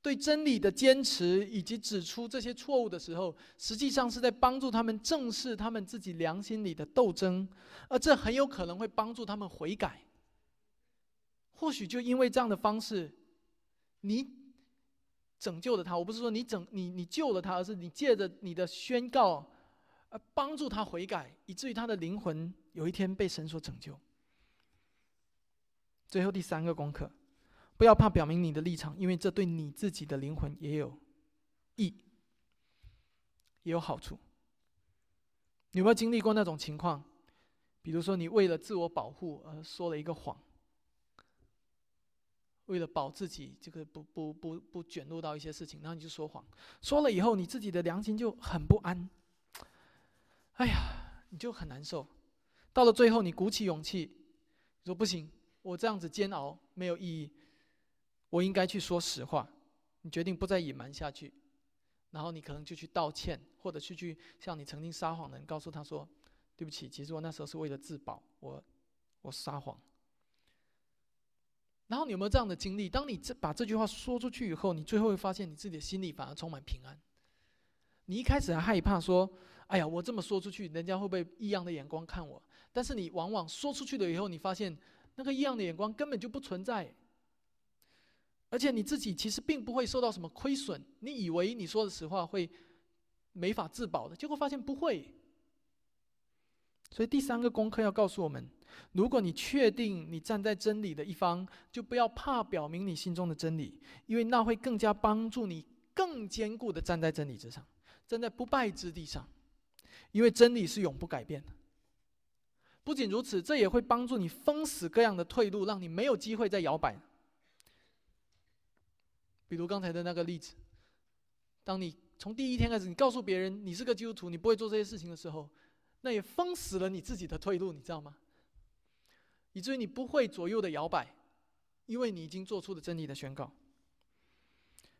对真理的坚持，以及指出这些错误的时候，实际上是在帮助他们正视他们自己良心里的斗争，而这很有可能会帮助他们悔改。或许就因为这样的方式，你拯救了他。我不是说你拯你你救了他，而是你借着你的宣告。而帮助他悔改，以至于他的灵魂有一天被神所拯救。最后第三个功课，不要怕表明你的立场，因为这对你自己的灵魂也有益，也有好处。你有没有经历过那种情况？比如说，你为了自我保护而说了一个谎，为了保自己这个不不不不卷入到一些事情，然后你就说谎，说了以后，你自己的良心就很不安。哎呀，你就很难受。到了最后，你鼓起勇气，说不行，我这样子煎熬没有意义，我应该去说实话。你决定不再隐瞒下去，然后你可能就去道歉，或者去去向你曾经撒谎的人告诉他说：“对不起，其实我那时候是为了自保，我我撒谎。”然后你有没有这样的经历？当你这把这句话说出去以后，你最后会发现你自己的心里反而充满平安。你一开始还害怕说。哎呀，我这么说出去，人家会不会异样的眼光看我？但是你往往说出去了以后，你发现那个异样的眼光根本就不存在，而且你自己其实并不会受到什么亏损。你以为你说的实话会没法自保的，结果发现不会。所以第三个功课要告诉我们：如果你确定你站在真理的一方，就不要怕表明你心中的真理，因为那会更加帮助你更坚固的站在真理之上，站在不败之地上。因为真理是永不改变的。不仅如此，这也会帮助你封死各样的退路，让你没有机会再摇摆。比如刚才的那个例子，当你从第一天开始，你告诉别人你是个基督徒，你不会做这些事情的时候，那也封死了你自己的退路，你知道吗？以至于你不会左右的摇摆，因为你已经做出了真理的宣告。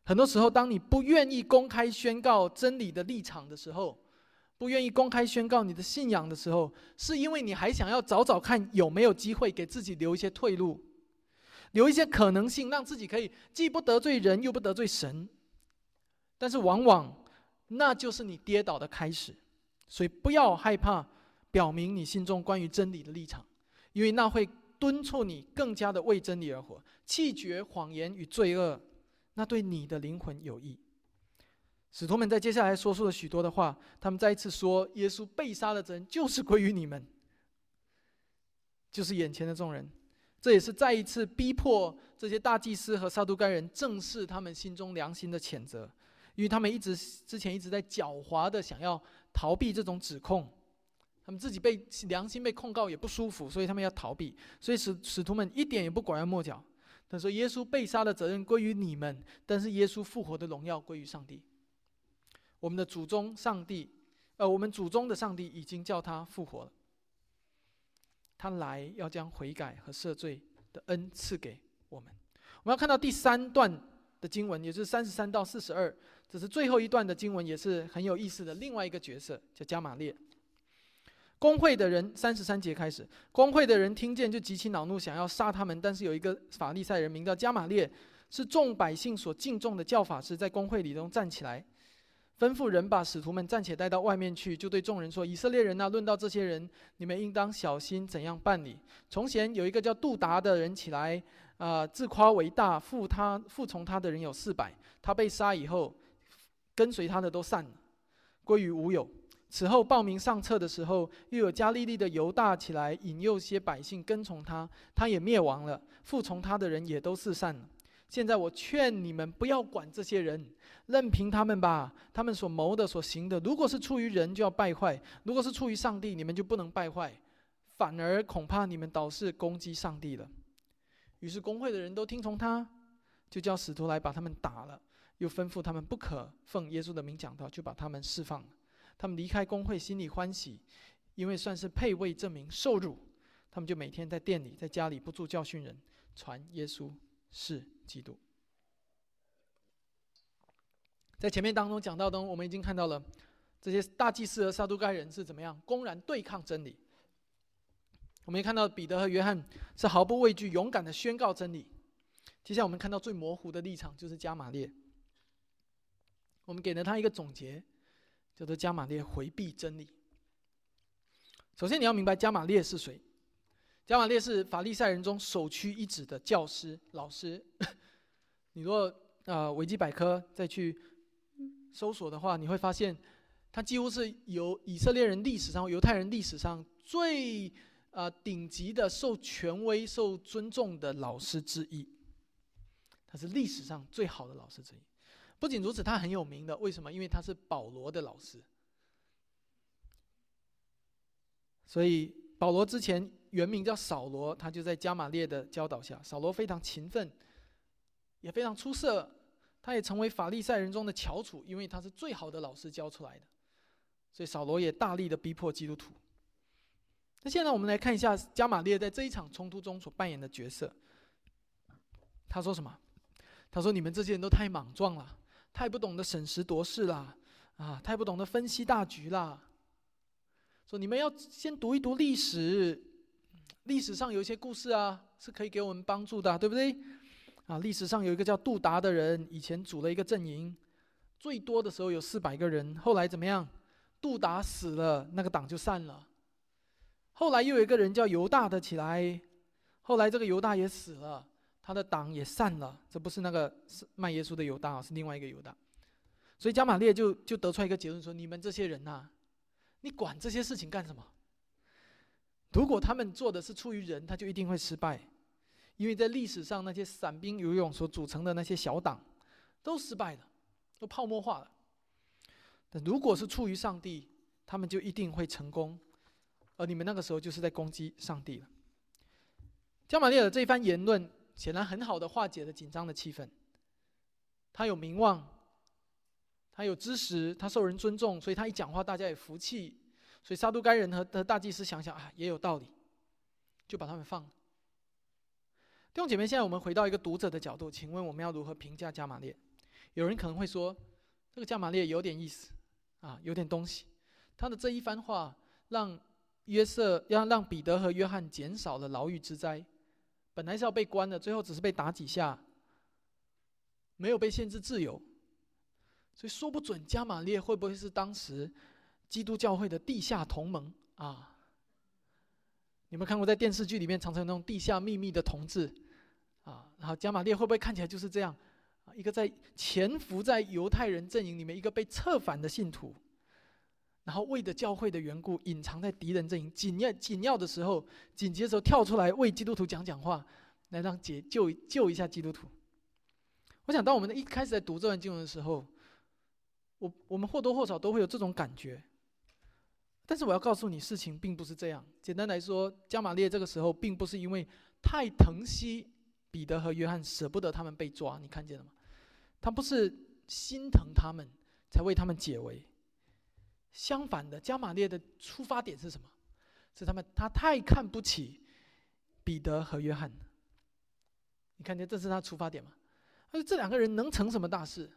很多时候，当你不愿意公开宣告真理的立场的时候，不愿意公开宣告你的信仰的时候，是因为你还想要找找看有没有机会给自己留一些退路，留一些可能性，让自己可以既不得罪人又不得罪神。但是往往那就是你跌倒的开始，所以不要害怕表明你心中关于真理的立场，因为那会敦促你更加的为真理而活，弃绝谎言与罪恶，那对你的灵魂有益。使徒们在接下来说出了许多的话，他们再一次说：“耶稣被杀的责任就是归于你们，就是眼前的众人。”这也是再一次逼迫这些大祭司和撒都该人正视他们心中良心的谴责，因为他们一直之前一直在狡猾的想要逃避这种指控，他们自己被良心被控告也不舒服，所以他们要逃避。所以使使徒们一点也不拐弯抹角，他说：“耶稣被杀的责任归于你们，但是耶稣复活的荣耀归于上帝。”我们的祖宗上帝，呃，我们祖宗的上帝已经叫他复活了。他来要将悔改和赦罪的恩赐给我们。我们要看到第三段的经文，也就是三十三到四十二，这是最后一段的经文，也是很有意思的。另外一个角色叫加玛列。工会的人三十三节开始，工会的人听见就极其恼怒，想要杀他们。但是有一个法利赛人名叫加玛列，是众百姓所敬重的教法师，在工会里中站起来。吩咐人把使徒们暂且带到外面去，就对众人说：“以色列人呐，论到这些人，你们应当小心怎样办理。从前有一个叫杜达的人起来，啊，自夸为大，附他服从他的人有四百。他被杀以后，跟随他的都散了，归于无有。此后报名上册的时候，又有加利利的犹大起来引诱些百姓跟从他，他也灭亡了。服从他的人也都四散了。现在我劝你们不要管这些人，任凭他们吧。他们所谋的、所行的，如果是出于人，就要败坏；如果是出于上帝，你们就不能败坏。反而恐怕你们倒是攻击上帝了。于是工会的人都听从他，就叫使徒来把他们打了，又吩咐他们不可奉耶稣的名讲道，就把他们释放了。他们离开工会，心里欢喜，因为算是配位证明受辱。他们就每天在店里、在家里不住教训人，传耶稣是基督。在前面当中讲到中，我们已经看到了这些大祭司和撒都该人是怎么样公然对抗真理。我们也看到彼得和约翰是毫不畏惧、勇敢的宣告真理。接下来我们看到最模糊的立场就是加玛列。我们给了他一个总结，叫做加玛列回避真理。首先你要明白加玛列是谁？加玛列是法利赛人中首屈一指的教师、老师。你若啊维基百科再去搜索的话，你会发现他几乎是由以色列人历史上、犹太人历史上最。啊，顶级的、受权威、受尊重的老师之一，他是历史上最好的老师之一。不仅如此，他很有名的。为什么？因为他是保罗的老师。所以保罗之前原名叫扫罗，他就在加玛列的教导下。扫罗非常勤奋，也非常出色。他也成为法利赛人中的翘楚，因为他是最好的老师教出来的。所以扫罗也大力的逼迫基督徒。那现在我们来看一下加玛列在这一场冲突中所扮演的角色。他说什么？他说：“你们这些人都太莽撞了，太不懂得审时度势了，啊，太不懂得分析大局了。说你们要先读一读历史，历史上有一些故事啊，是可以给我们帮助的，对不对？啊，历史上有一个叫杜达的人，以前组了一个阵营，最多的时候有四百个人，后来怎么样？杜达死了，那个党就散了。”后来又有一个人叫犹大的起来，后来这个犹大也死了，他的党也散了。这不是那个是卖耶稣的犹大，是另外一个犹大。所以加玛列就就得出来一个结论说：你们这些人呐，你管这些事情干什么？如果他们做的是出于人，他就一定会失败，因为在历史上那些散兵游勇所组成的那些小党，都失败了，都泡沫化了。但如果是出于上帝，他们就一定会成功。而你们那个时候就是在攻击上帝了。加玛列的这一番言论，显然很好的化解了紧张的气氛。他有名望，他有知识，他受人尊重，所以他一讲话，大家也服气。所以撒都该人和和大祭司想想啊，也有道理，就把他们放了。弟兄姐妹，现在我们回到一个读者的角度，请问我们要如何评价加玛列？有人可能会说，这个加玛列有点意思，啊，有点东西。他的这一番话让。约瑟要让彼得和约翰减少了牢狱之灾，本来是要被关的，最后只是被打几下，没有被限制自由，所以说不准加玛列会不会是当时基督教会的地下同盟啊？你们看过在电视剧里面常常有那种地下秘密的同志啊？然后加玛列会不会看起来就是这样？一个在潜伏在犹太人阵营里面，一个被策反的信徒。然后为着教会的缘故，隐藏在敌人阵营，紧要紧要的时候，紧急的时候跳出来为基督徒讲讲话，来让解救救一下基督徒。我想，当我们一开始在读这段经文的时候，我我们或多或少都会有这种感觉。但是我要告诉你，事情并不是这样。简单来说，加玛列这个时候并不是因为太疼惜彼得和约翰，舍不得他们被抓，你看见了吗？他不是心疼他们才为他们解围。相反的，加玛列的出发点是什么？是他们他太看不起彼得和约翰。你看见这是他出发点吗？而这两个人能成什么大事？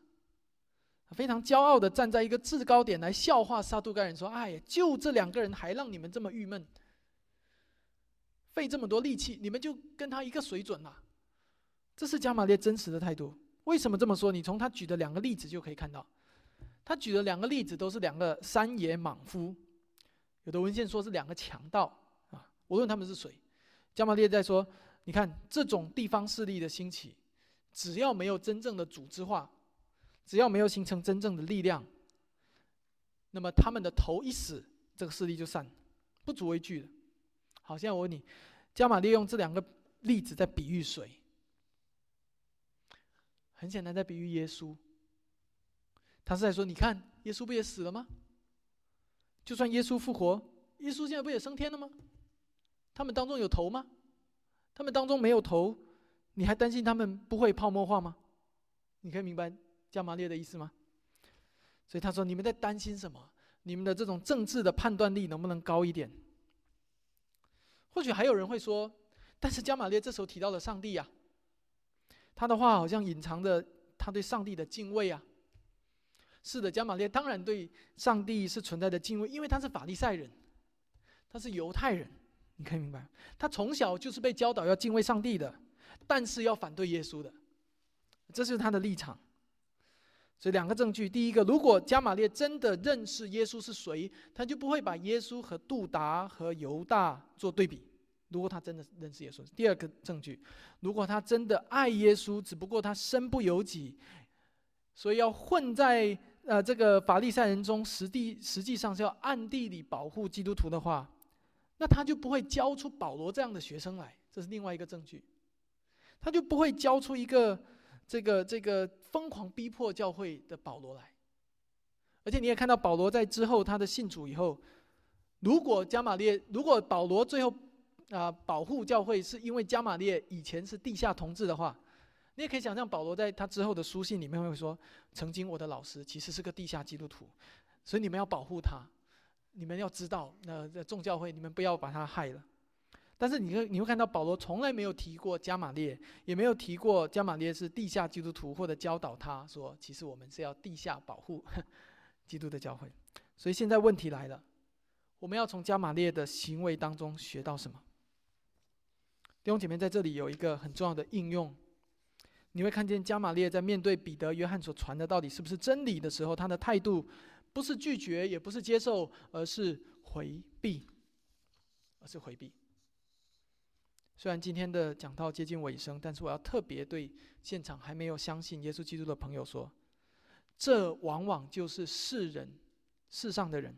非常骄傲的站在一个制高点来笑话撒都该人，说：“哎呀，就这两个人还让你们这么郁闷，费这么多力气，你们就跟他一个水准了。”这是加玛列真实的态度。为什么这么说？你从他举的两个例子就可以看到。他举的两个例子都是两个山野莽夫，有的文献说是两个强盗啊。无论他们是谁，加玛列在说：“你看这种地方势力的兴起，只要没有真正的组织化，只要没有形成真正的力量，那么他们的头一死，这个势力就散，不足为惧的。好，现在我问你，加玛利用这两个例子在比喻谁？很简单，在比喻耶稣。他是在说，你看耶稣不也死了吗？就算耶稣复活，耶稣现在不也升天了吗？他们当中有头吗？他们当中没有头，你还担心他们不会泡沫化吗？你可以明白加玛列的意思吗？所以他说：“你们在担心什么？你们的这种政治的判断力能不能高一点？”或许还有人会说：“但是加玛列这时候提到了上帝呀，他的话好像隐藏着他对上帝的敬畏啊。”是的，加玛列当然对上帝是存在的敬畏，因为他是法利赛人，他是犹太人，你可以明白，他从小就是被教导要敬畏上帝的，但是要反对耶稣的，这是他的立场。所以两个证据：第一个，如果加玛列真的认识耶稣是谁，他就不会把耶稣和杜达和犹大做对比；如果他真的认识耶稣，第二个证据，如果他真的爱耶稣，只不过他身不由己，所以要混在。呃，这个法利赛人中，实地实际上是要暗地里保护基督徒的话，那他就不会教出保罗这样的学生来，这是另外一个证据。他就不会教出一个这个这个疯狂逼迫教会的保罗来。而且你也看到保罗在之后他的信主以后，如果加玛列，如果保罗最后啊保护教会是因为加玛列以前是地下同志的话。你也可以想象，保罗在他之后的书信里面会说：“曾经我的老师其实是个地下基督徒，所以你们要保护他，你们要知道，那众教会你们不要把他害了。”但是你会你会看到，保罗从来没有提过加玛列，也没有提过加玛列是地下基督徒，或者教导他说：“其实我们是要地下保护 基督的教会。”所以现在问题来了，我们要从加玛列的行为当中学到什么？弟兄姐妹，在这里有一个很重要的应用。你会看见加玛列在面对彼得、约翰所传的到底是不是真理的时候，他的态度不是拒绝，也不是接受，而是回避，而是回避。虽然今天的讲道接近尾声，但是我要特别对现场还没有相信耶稣基督的朋友说：这往往就是世人、世上的人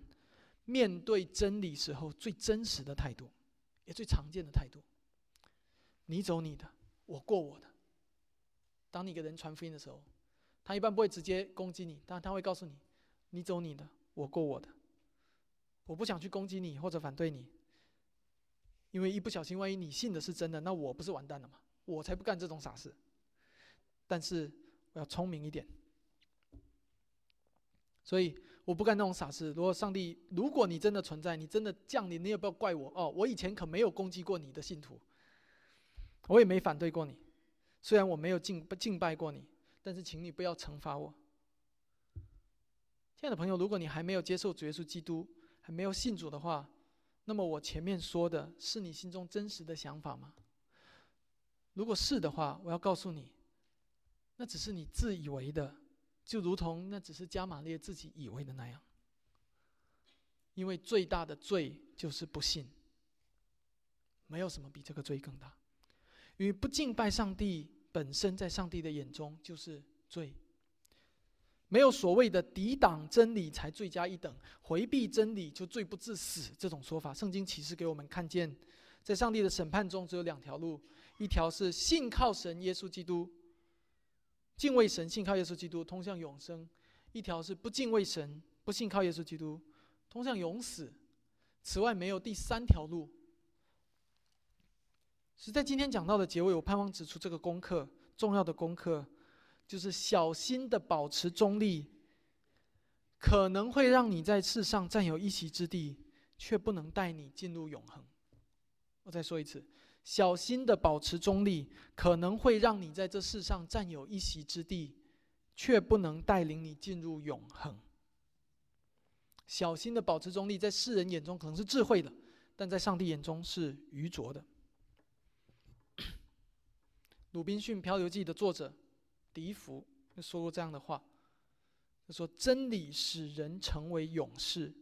面对真理时候最真实的态度，也最常见的态度。你走你的，我过我的。当你给人传福音的时候，他一般不会直接攻击你，但他会告诉你：“你走你的，我过我的。我不想去攻击你或者反对你，因为一不小心，万一你信的是真的，那我不是完蛋了吗？我才不干这种傻事。但是我要聪明一点，所以我不干那种傻事。如果上帝，如果你真的存在，你真的降临，你也不要怪我哦。我以前可没有攻击过你的信徒，我也没反对过你。”虽然我没有敬敬拜过你，但是请你不要惩罚我。亲爱的朋友，如果你还没有接受主耶稣基督，还没有信主的话，那么我前面说的是你心中真实的想法吗？如果是的话，我要告诉你，那只是你自以为的，就如同那只是加玛列自己以为的那样。因为最大的罪就是不信，没有什么比这个罪更大。因为不敬拜上帝本身，在上帝的眼中就是罪。没有所谓的抵挡真理才罪加一等，回避真理就罪不至死这种说法。圣经启示给我们看见，在上帝的审判中只有两条路：一条是信靠神耶稣基督，敬畏神，信靠耶稣基督，通向永生；一条是不敬畏神，不信靠耶稣基督，通向永死。此外，没有第三条路。是在今天讲到的结尾，我盼望指出这个功课重要的功课，就是小心的保持中立，可能会让你在世上占有一席之地，却不能带你进入永恒。我再说一次，小心的保持中立，可能会让你在这世上占有一席之地，却不能带领你进入永恒。小心的保持中立，在世人眼中可能是智慧的，但在上帝眼中是愚拙的。《鲁滨逊漂流记》的作者笛福说过这样的话：“他说，真理使人成为勇士，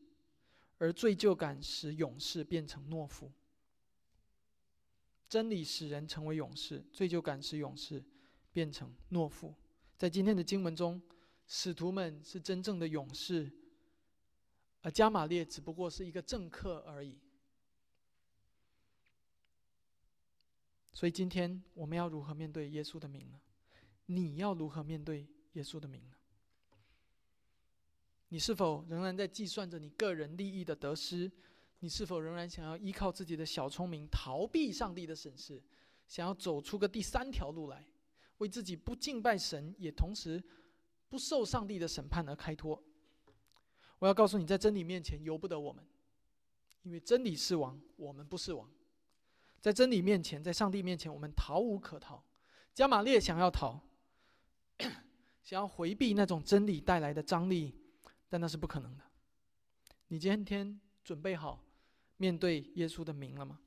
而罪疚感使勇士变成懦夫。真理使人成为勇士，罪疚感使勇士变成懦夫。在今天的经文中，使徒们是真正的勇士，而加玛列只不过是一个政客而已。所以，今天我们要如何面对耶稣的名呢？你要如何面对耶稣的名呢？你是否仍然在计算着你个人利益的得失？你是否仍然想要依靠自己的小聪明逃避上帝的审视，想要走出个第三条路来，为自己不敬拜神，也同时不受上帝的审判而开脱？我要告诉你，在真理面前由不得我们，因为真理是王，我们不是王。在真理面前，在上帝面前，我们逃无可逃。加玛列想要逃，想要回避那种真理带来的张力，但那是不可能的。你今天准备好？面对耶稣的名了吗？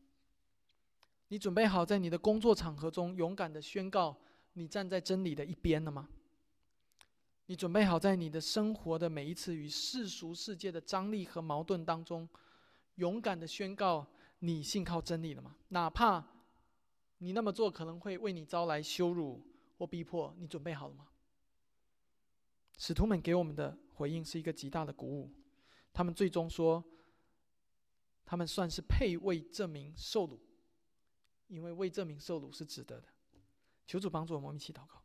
你准备好在你的工作场合中勇敢的宣告你站在真理的一边了吗？你准备好在你的生活的每一次与世俗世界的张力和矛盾当中，勇敢的宣告你信靠真理了吗？哪怕你那么做可能会为你招来羞辱或逼迫，你准备好了吗？使徒们给我们的回应是一个极大的鼓舞，他们最终说。他们算是配为这名受辱，因为为这名受辱是值得的。求主帮助我们，一起祷告。